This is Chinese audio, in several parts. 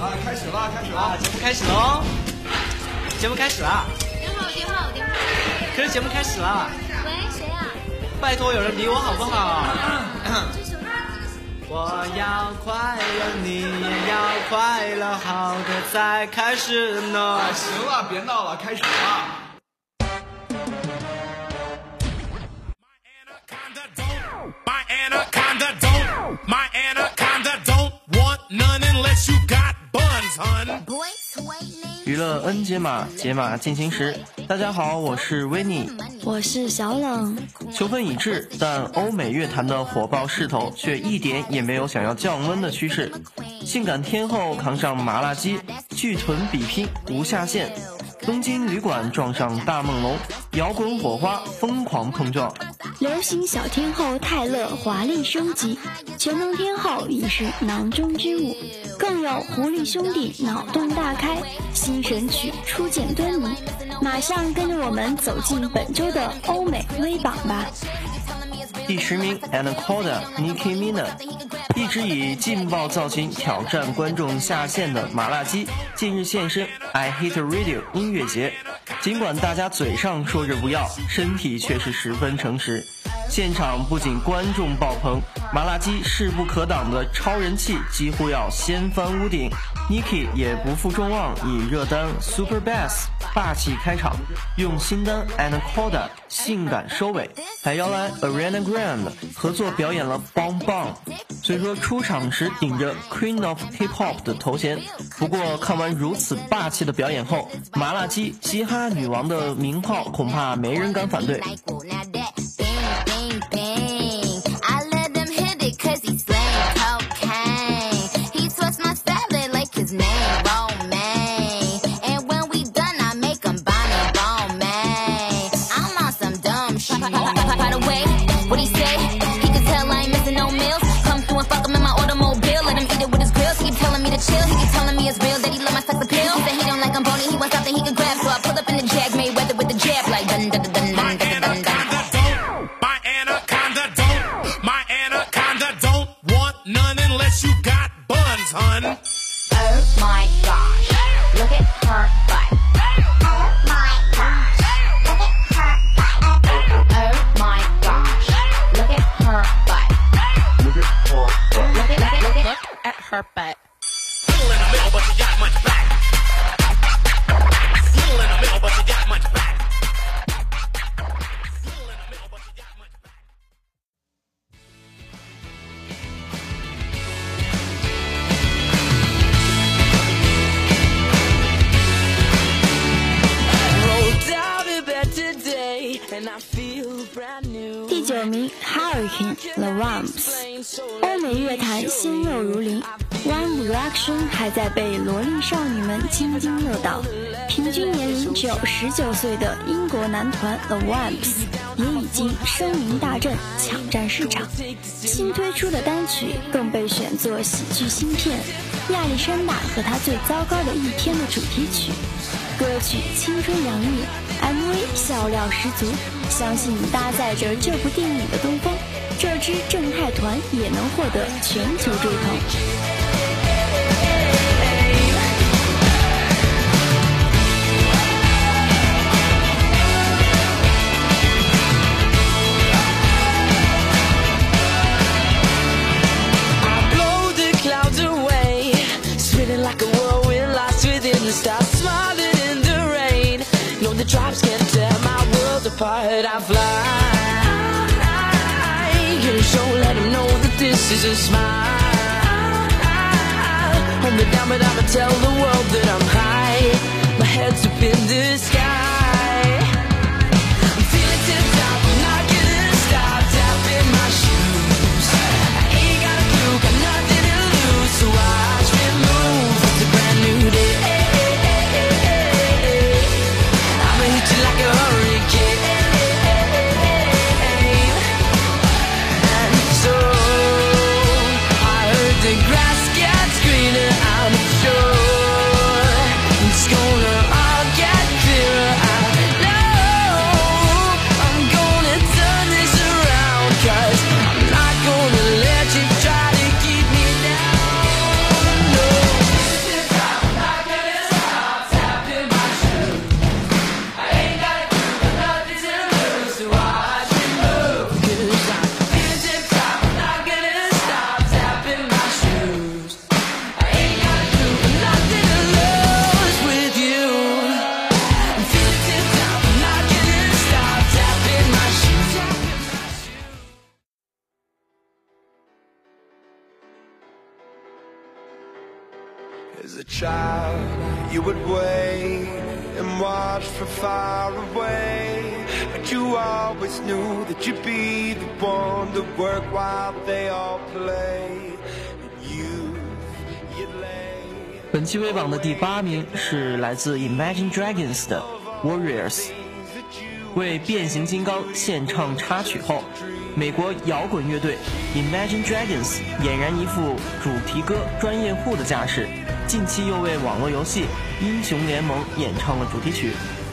啊，开始了，开始了，节目开始喽！节目开始了。电话，电话，电话。可是节目开始了。喂，谁啊？拜托有人理我好不好？我要快乐，你也要快乐，好的再开始呢。行了，别闹了，开始吧。娱乐 N 解码，解码进行时。大家好，我是维尼，我是小冷。秋分已至，但欧美乐坛的火爆势头却一点也没有想要降温的趋势。性感天后扛上麻辣鸡，巨臀比拼无下限。东京旅馆撞上大梦龙，摇滚火花疯狂碰撞。流行小天后泰勒华丽升级，全能天后已是囊中之物。更有狐狸兄弟脑洞大开，新神曲初见端倪。马上跟着我们走进本周的欧美微榜吧。第十名，Anaconda Nicki Minaj，一直以劲爆造型挑战观众下限的麻辣鸡，近日现身 I Hate Radio 音乐节。尽管大家嘴上说着不要，身体却是十分诚实。现场不仅观众爆棚，麻辣鸡势不可挡的超人气几乎要掀翻屋顶。Niki 也不负众望，以热单 Super Bass 霸气开场，用新单 Anaconda 性感收尾，还邀来 Ariana Grande 合作表演了 Bang Bang。虽说出场时顶着 Queen of Hip Hop 的头衔，不过看完如此霸气的表演后，麻辣鸡嘻哈女王的名号恐怕没人敢反对。九岁的英国男团 The Rumps 也已经声名大振，抢占市场。新推出的单曲更被选作喜剧新片《亚历山大和他最糟糕的一天》的主题曲。歌曲青春洋溢，MV 笑料十足。相信搭载着这部电影的东风，这支正太团也能获得全球追捧。Apart, I fly. You show, let them know that this is a smile. Hold me down, but I'ma tell the world that I'm high. My head's up in the always knew that you'd be the one to work while they all play. And you, you'd lay. 本期微榜的第八名是来自 Imagine Dragons 的 Warriors，为变形金刚献唱插曲后，美国摇滚乐队 Imagine Dragons 俨然一副主题歌专业户的架势。近期又为网络游戏《英雄联盟》演唱了主题曲，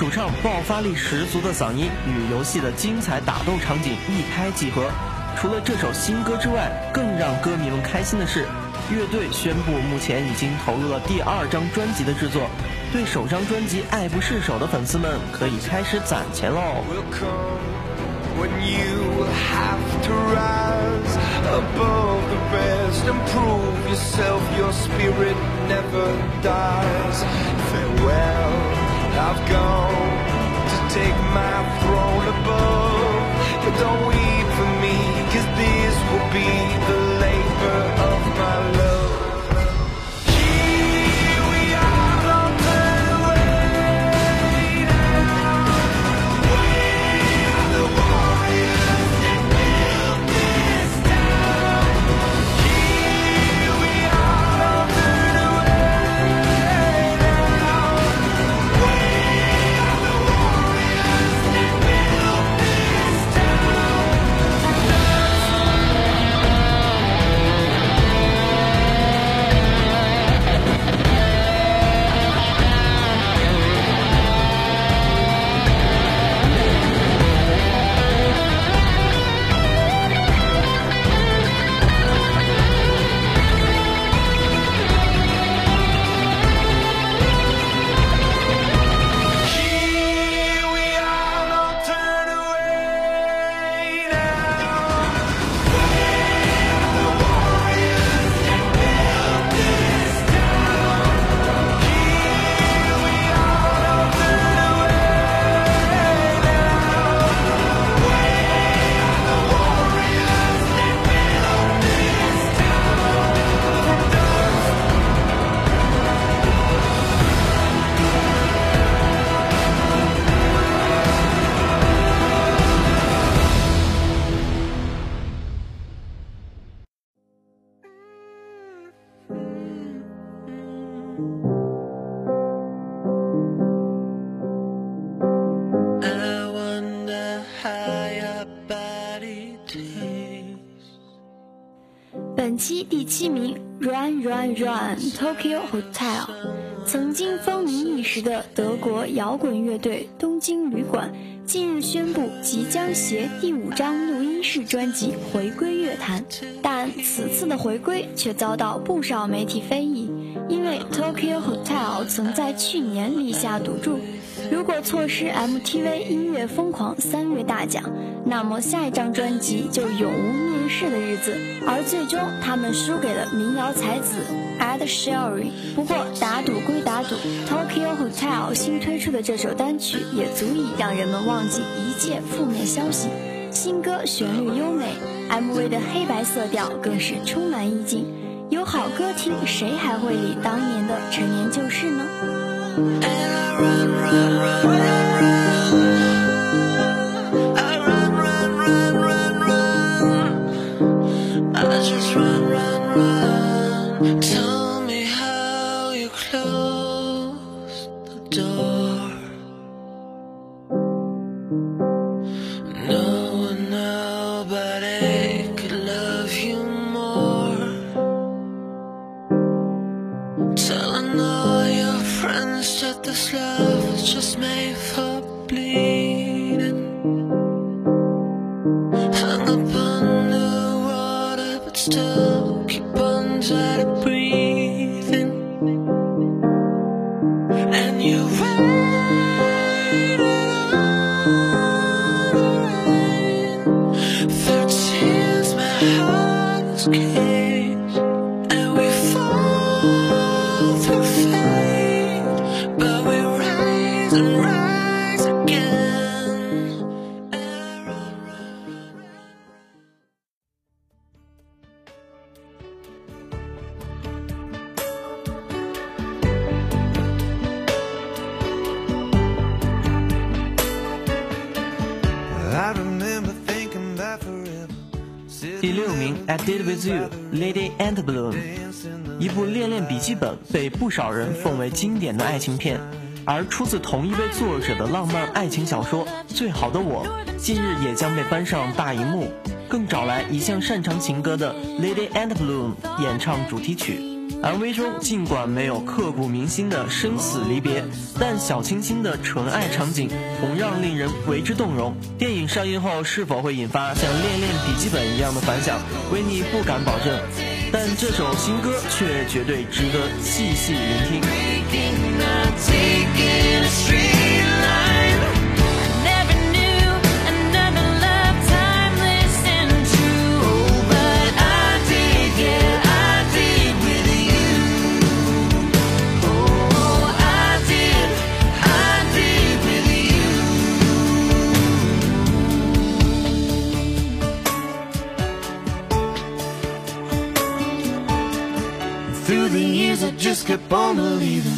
主唱爆发力十足的嗓音与游戏的精彩打斗场景一拍即合。除了这首新歌之外，更让歌迷们开心的是，乐队宣布目前已经投入了第二张专辑的制作，对首张专辑爱不释手的粉丝们可以开始攒钱喽。when you have to rise above the rest and prove yourself your spirit never dies farewell i've gone to take my throne above. But don't weep for me cause this will be the labor of my love，Run Tokyo Hotel。曾经风靡一时的德国摇滚乐队东京旅馆，近日宣布即将携第五张录音室专辑回归乐坛，但此次的回归却遭到不少媒体非议，因为 Tokyo Hotel 曾在去年立下赌注。如果错失 MTV 音乐疯狂三月大奖，那么下一张专辑就永无面世的日子。而最终，他们输给了民谣才子 Ed Sherry。不过打赌归打赌，Tokyo Hotel 新推出的这首单曲也足以让人们忘记一切负面消息。新歌旋律优美，MV 的黑白色调更是充满意境。有好歌听，谁还会理当年的陈年旧事呢？，I Did With You，Lady and Bloom，一部恋恋笔记本被不少人奉为经典的爱情片，而出自同一位作者的浪漫爱情小说《最好的我》，近日也将被搬上大荧幕，更找来一向擅长情歌的 Lady and Bloom 演唱主题曲。MV 中尽管没有刻骨铭心的生死离别，但小清新的纯爱场景同样令人为之动容。电影上映后是否会引发像《恋恋笔记本》一样的反响，维尼不敢保证。但这首新歌却绝对值得细细聆听。Kept on believing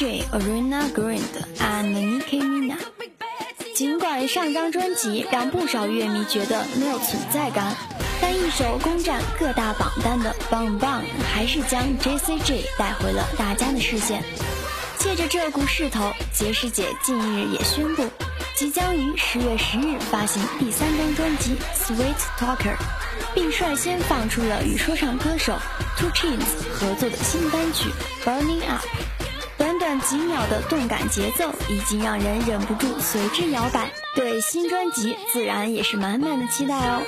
J, Arena Grande and Nicki Minaj。尽管上张专辑让不少乐迷觉得没有存在感，但一首攻占各大榜单的《Bang Bang》还是将 J.C.J 带回了大家的视线。借着这股势头，杰师姐近日也宣布，即将于十月十日发行第三张专辑《Sweet Talker》，并率先放出了与说唱歌手 Two Chainz 合作的新单曲《Burning Up》。几秒的动感节奏，已经让人忍不住随之摇摆。对新专辑自然也是满满的期待哦。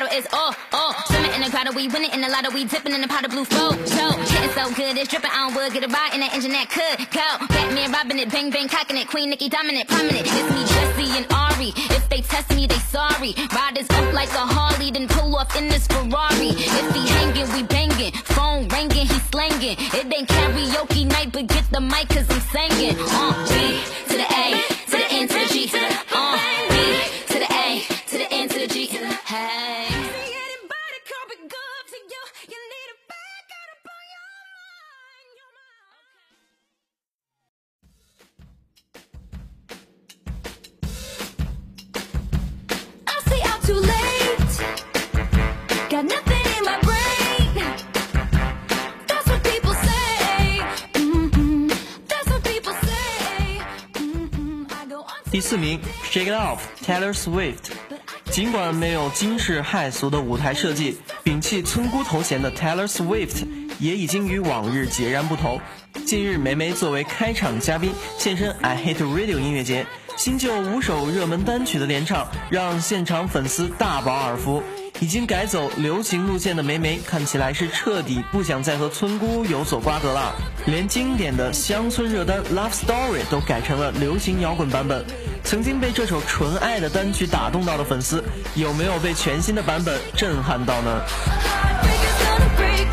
Full throttle, all, all. Swimming in the grotto, we winning in the lotto, we dipping in the pot of blue flow. Show, hitting so good, it's dripping on wood, get a ride in that engine that could go. Batman robbing it, bang bang cocking it, Queen Nicki dominant, prominent. It's me, Jesse and Ari. If they test me, they sorry. Riders up like a Harley, then pull off in this Ferrari. If he hanging, we banging. Phone ringing, he slanging. It ain't karaoke night, but get the mic, cause I'm singing. Uh, B to the A, to the N to the G, to the 四名，Shake It Off Taylor Swift。尽管没有惊世骇俗的舞台设计，摒弃村姑头衔的 Taylor Swift 也已经与往日截然不同。近日，梅梅作为开场嘉宾现身 I Hate Radio 音乐节，新旧五首热门单曲的联唱，让现场粉丝大饱耳福。已经改走流行路线的梅梅，看起来是彻底不想再和村姑有所瓜葛了。连经典的乡村热单《Love Story》都改成了流行摇滚版本。曾经被这首纯爱的单曲打动到的粉丝，有没有被全新的版本震撼到呢？Heartbreak is gonna break,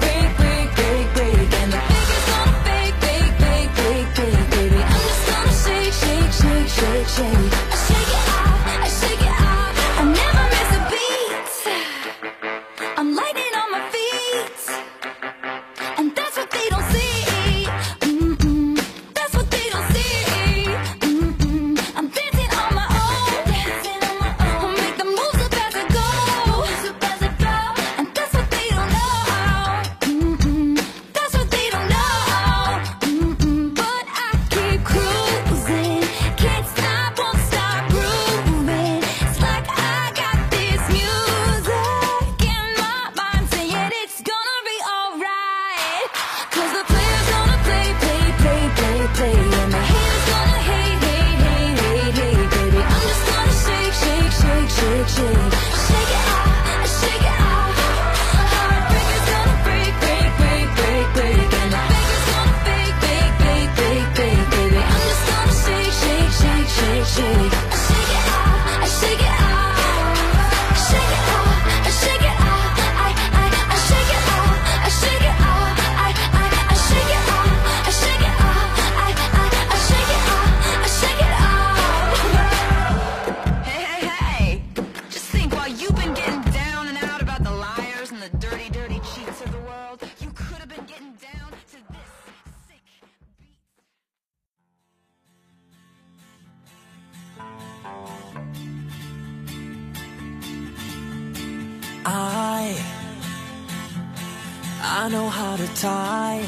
I know how to tie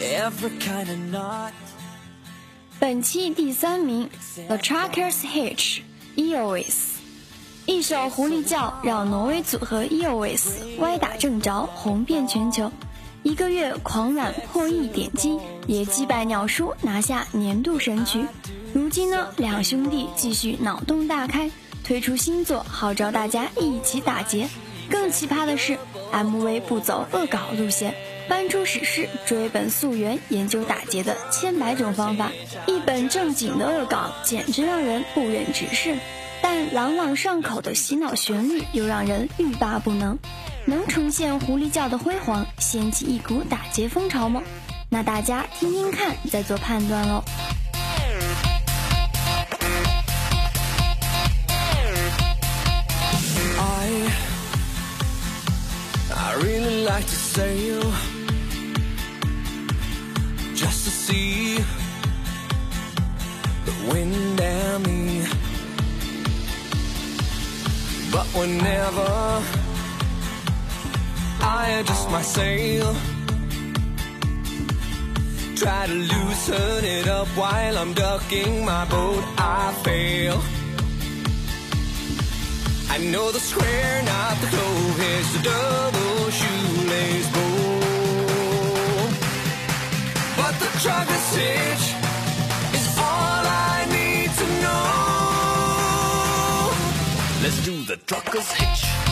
every kind of knot. 本期第三名，The Trackers Hitch EOS，一首狐狸叫让挪威组合 EOS 歪打正着，红遍全球。一个月狂揽破亿点击，也击败鸟叔拿下年度神曲。如今呢，两兄弟继续脑洞大开，推出新作，号召大家一起打劫。更奇葩的是，MV 不走恶搞路线，搬出史诗，追本溯源，研究打劫的千百种方法。一本正经的恶搞，简直让人不忍直视。但朗朗上口的洗脑旋律又让人欲罢不能。能重现狐狸叫的辉煌，掀起一股打劫风潮吗？那大家听听看，再做判断喽。Like to sail just to see the wind and me. But whenever I adjust my sail, try to loosen it up while I'm ducking my boat, I fail. I know the square, not the clove. Here's the double shoelace bow. But the trucker's hitch is all I need to know. Let's do the trucker's hitch.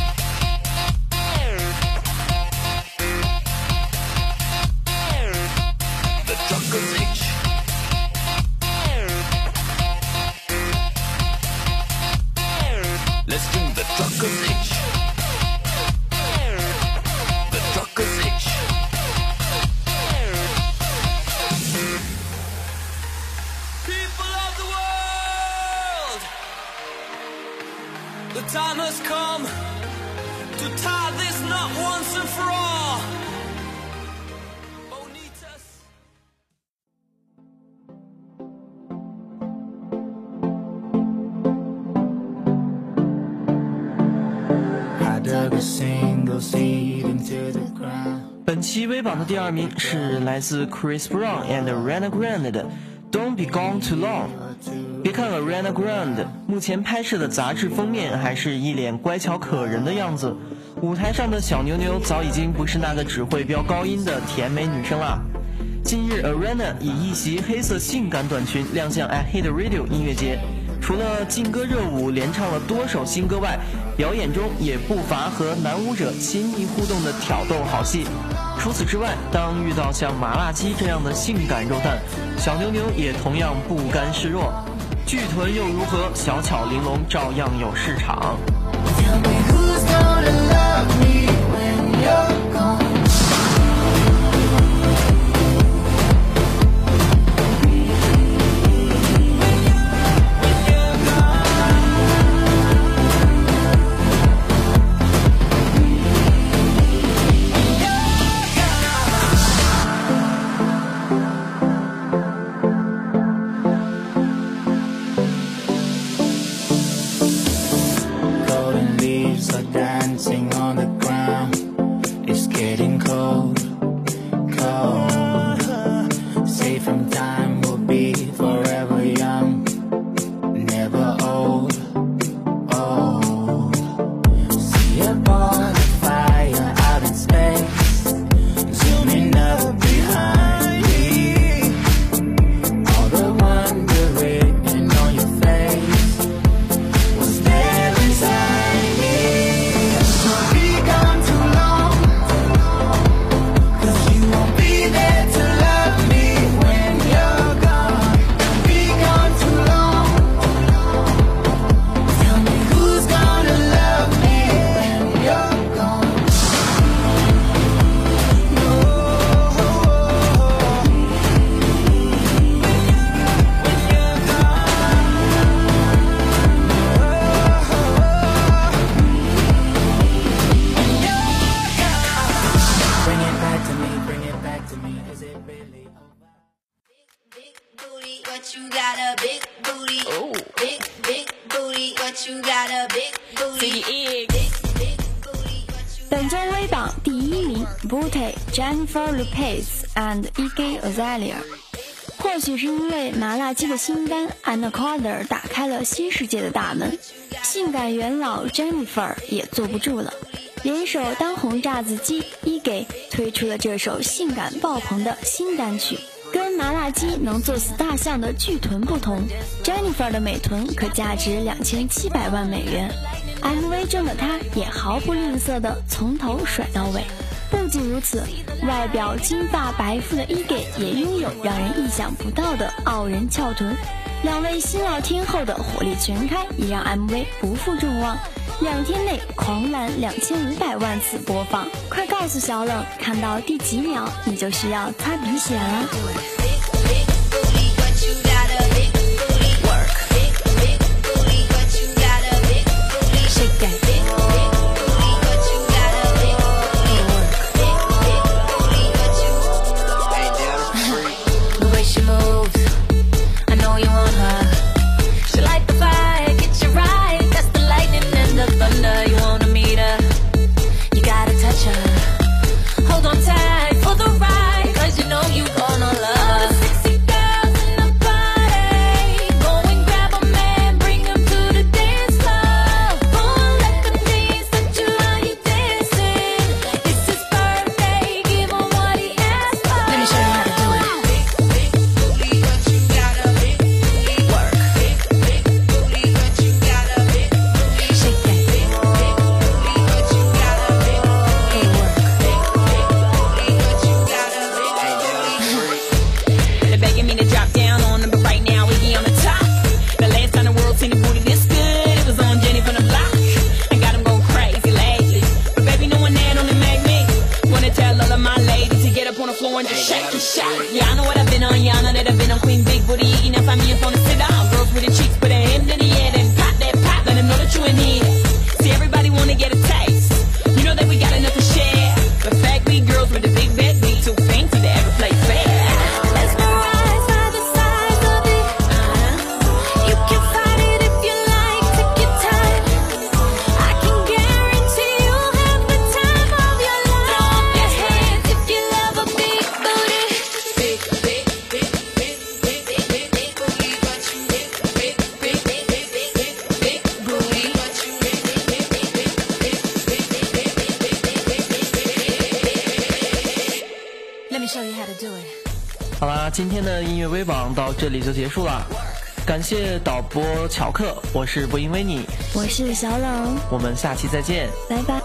本期微榜的第二名是来自 Chris Brown and Rana Grande 的 Don't Be Gone Too Long。别看 Ariana Grande 目前拍摄的杂志封面还是一脸乖巧可人的样子，舞台上的小牛牛早已经不是那个只会飙高音的甜美女生啦。近日 Arena 以一袭黑色性感短裙亮相 I Hit Radio 音乐节。除了劲歌热舞，连唱了多首新歌外，表演中也不乏和男舞者亲密互动的挑逗好戏。除此之外，当遇到像麻辣鸡这样的性感肉蛋，小牛牛也同样不甘示弱。巨臀又如何？小巧玲珑照样有市场。Golden 本周微榜第一名 Booty Jennifer Lopez and Iggy Azalea。或许是因为麻辣鸡的新单《Anaconda》打开了新世界的大门，性感元老 Jennifer 也坐不住了，联手当红炸子鸡 Iggy 推出了这首性感爆棚的新单曲。跟麻辣鸡能做死大象的巨臀不同，Jennifer 的美臀可价值两千七百万美元。MV 中的她也毫不吝啬地从头甩到尾。不仅如此，外表金发白富的 egg 也拥有让人意想不到的傲人翘臀。两位新老天后的火力全开，也让 MV 不负众望，两天内狂揽两千五百万次播放。快告诉小冷，看到第几秒你就需要擦鼻血了。这里就结束了，感谢导播乔克，我是播音维尼，我是小冷，我们下期再见，拜拜。